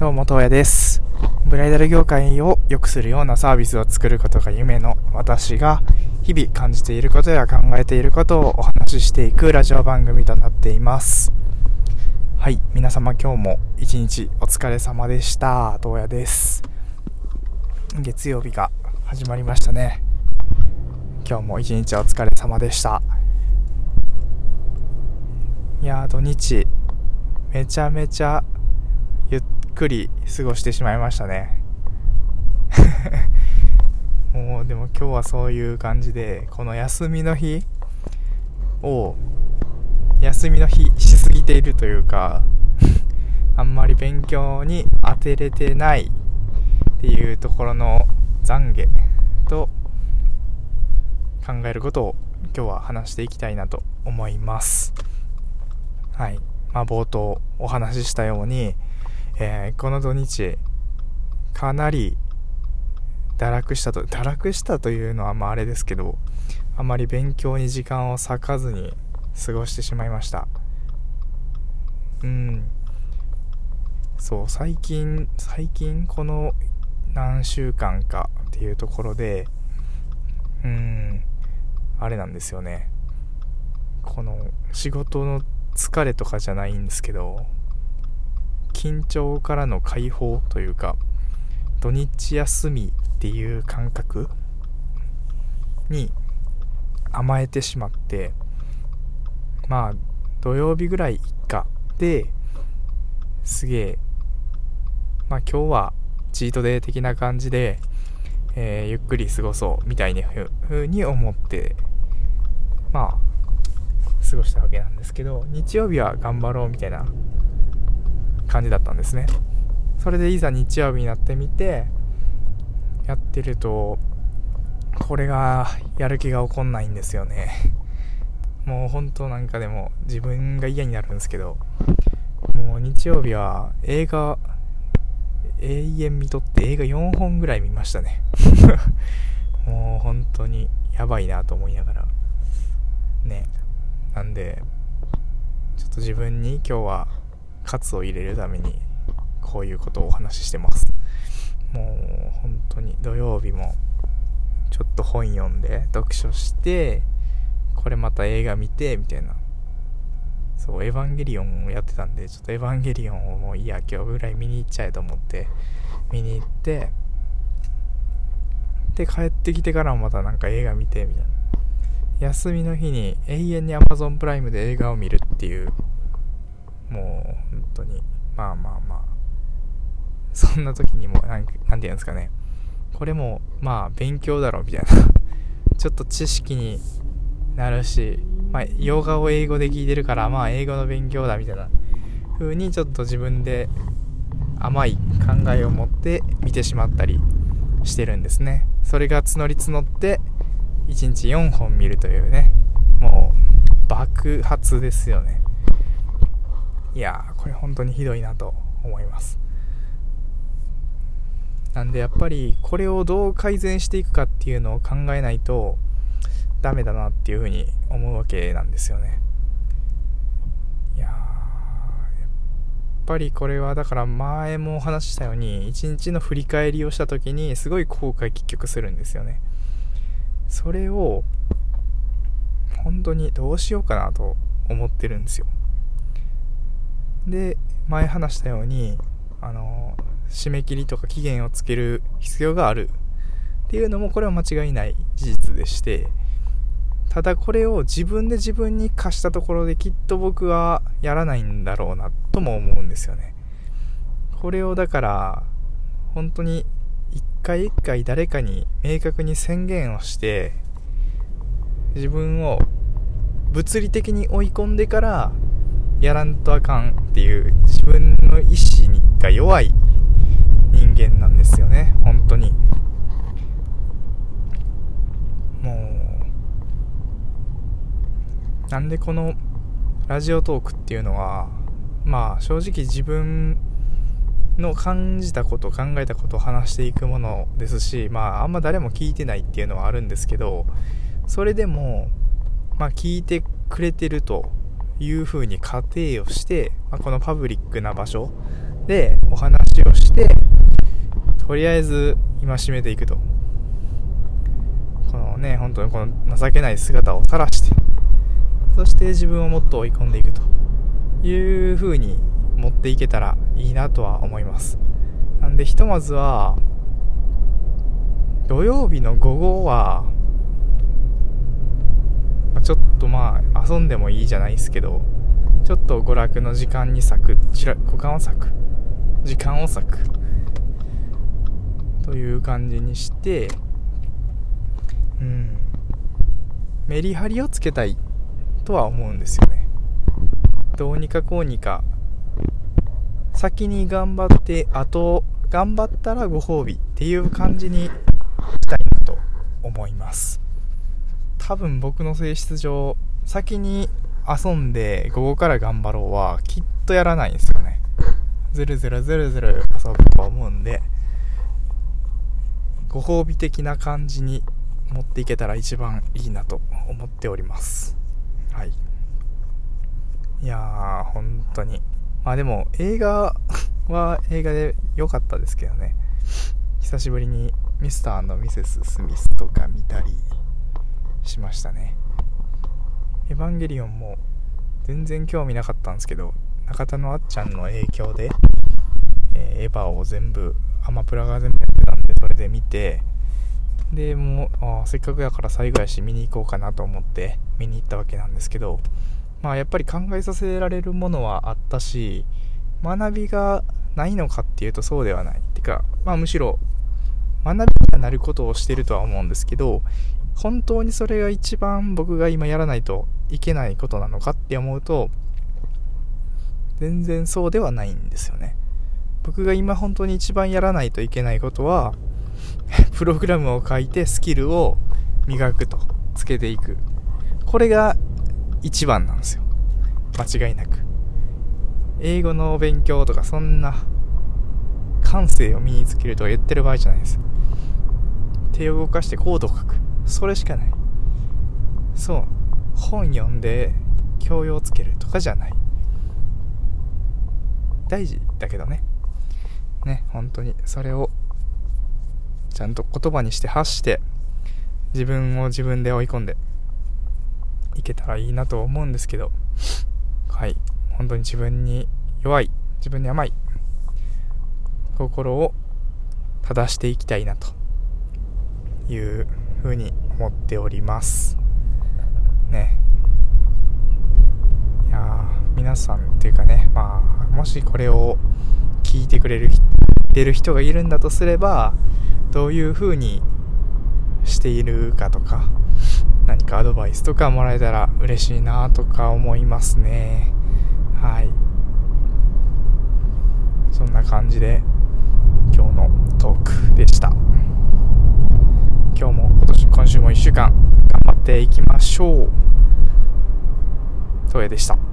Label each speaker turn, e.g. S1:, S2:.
S1: どうも、東也です。ブライダル業界を良くするようなサービスを作ることが夢の私が、日々感じていることや考えていることをお話ししていくラジオ番組となっています。はい、皆様今日も一日お疲れ様でした。東也です。月曜日が始まりましたね。今日も一日お疲れ様でした。いや、土日、めちゃめちゃくり過ごしてしまいましたね。もうでも今日はそういう感じでこの休みの日を休みの日しすぎているというか あんまり勉強に当てれてないっていうところの懺悔と考えることを今日は話していきたいなと思います。はい。まあ冒頭お話ししたようにえーこの土日かなり堕落したと堕落したというのはまああれですけどあまり勉強に時間を割かずに過ごしてしまいました。うん。そう最近最近この何週間かっていうところでうんあれなんですよね。この仕事の疲れとかじゃないんですけど緊張からの解放というか土日休みっていう感覚に甘えてしまってまあ土曜日ぐらいいっかですげえまあ今日はチートデー的な感じで、えーゆっくり過ごそうみたいなふうに思ってまあ過ごしたわけなんですけど日曜日は頑張ろうみたいな感じだったんですね。それでいざ日曜日になってみてやってるとこれがやる気が起こんないんですよね。もう本当なんかでも自分が嫌になるんですけどもう日曜日は映画永遠見とって映画4本ぐらい見ましたね。もう本当にやばいなと思いながら。ね。なんでちょっと自分に今日は喝を入れるためにこういうことをお話ししてます。もう本当に土曜日もちょっと本読んで読書してこれまた映画見てみたいな。そうエヴァンゲリオンをやってたんでちょっとエヴァンゲリオンをもういいや今日ぐらい見に行っちゃえと思って見に行ってで帰ってきてからもまたなんか映画見てみたいな。休みの日に永遠に Amazon プライムで映画を見るっていうもう本当にまあまあまあ。そんな時にもなんかなんて言うんですかね。これもまあ勉強だろうみたいな。ちょっと知識になるしまあ洋画を英語で聞いてるからまあ英語の勉強だみたいな。風にちょっと自分で甘い考えを持って見てしまったりしてるんですね。それが募り募って1日4本見るというね。もう爆発ですよね。いやーこれ本当にひどいなと思います。なんでやっぱりこれをどう改善していくかっていうのを考えないとダメだなっていうふうに思うわけなんですよね。いやーやっぱりこれはだから前もお話ししたように一日の振り返りをした時にすごい後悔結局するんですよね。それを本当にどうしようかなと思ってるんですよ。で前話したようにあの締め切りとか期限をつける必要がある。っていうのもこれは間違いない事実でしてただこれを自分で自分に課したところできっと僕はやらないんだろうなとも思うんですよね。これをだから本当に一回一回誰かに明確に宣言をして自分を物理的に追い込んでからやらんとあかんっていう自分の意志が弱い人間なんですよね。本当に。もうなんでこのラジオトークっていうのはまあ正直自分の感じたこと考えたことを話していくものですしまああんま誰も聞いてないっていうのはあるんですけどそれでもまあ聞いてくれてるというふうに仮定をして、まあ、このパブリックな場所でお話をしてとりあえず今締めていくと。このね本当にこの情けない姿を晒してそして自分をもっと追い込んでいくと。いう風に持っていけたらいいなとは思います。なんでひとまずは土曜日の午後はちょっとまあ遊んでもいいじゃないですけどちょっと娯楽の時間に咲く股間を咲く。時間を咲く。という感じにしてうん。メリハリをつけたいとは思うんですよね。どうにかこうにか先に頑張ってあと頑張ったらご褒美っていう感じにしたいなと思います。多分僕の性質上先に遊んで午後から頑張ろうはきっとやらないんですよね。ずるずるずるずる遊ぶと思うんで、ご褒美的な感じに持っていけたら一番いいなと思っております。はい。いやー、本当に。まあでも映画は映画で良かったですけどね。久しぶりにミスターミセス・スミスとか見たりしましたね。エヴァンゲリオンも全然興味なかったんですけど、中田のあっちゃんの影響で、えー、エヴァを全部、アマプラが全部やってたんで、それで見て、で、もう、せっかくやから最後やし見に行こうかなと思って見に行ったわけなんですけど、まあやっぱり考えさせられるものはあったし、学びがないのかっていうとそうではない。てか、まあむしろ、学びにはなることをしてるとは思うんですけど、本当にそれが一番僕が今やらないといけないことなのかって思うと、全然そうではないんですよね。僕が今本当に一番やらないといけないことは、プログラムを書いてスキルを磨くと、つけていく。これが一番なんですよ。間違いなく。英語の勉強とかそんな感性を身につけるとか言ってる場合じゃないです。手を動かしてコードを書く。それしかない。そう。本読んで教養つけるとかじゃない。大事だけどね。ね本当に。それをちゃんと言葉にして発して自分を自分で追い込んでいけたらいいなと思うんですけど。はい。本当に自分に弱い自分に甘い心を正していきたいなというふうに思っております。ね。いや皆さんっていうかねまあもしこれを聞いてくれるてる人がいるんだとすればどういう風にしているかとか何かアドバイスとかもらえたら嬉しいなとか思いますね。はい。そんな感じで今日のトークでした。今日も今年今週も1週間頑張っていきましょう。トエでした。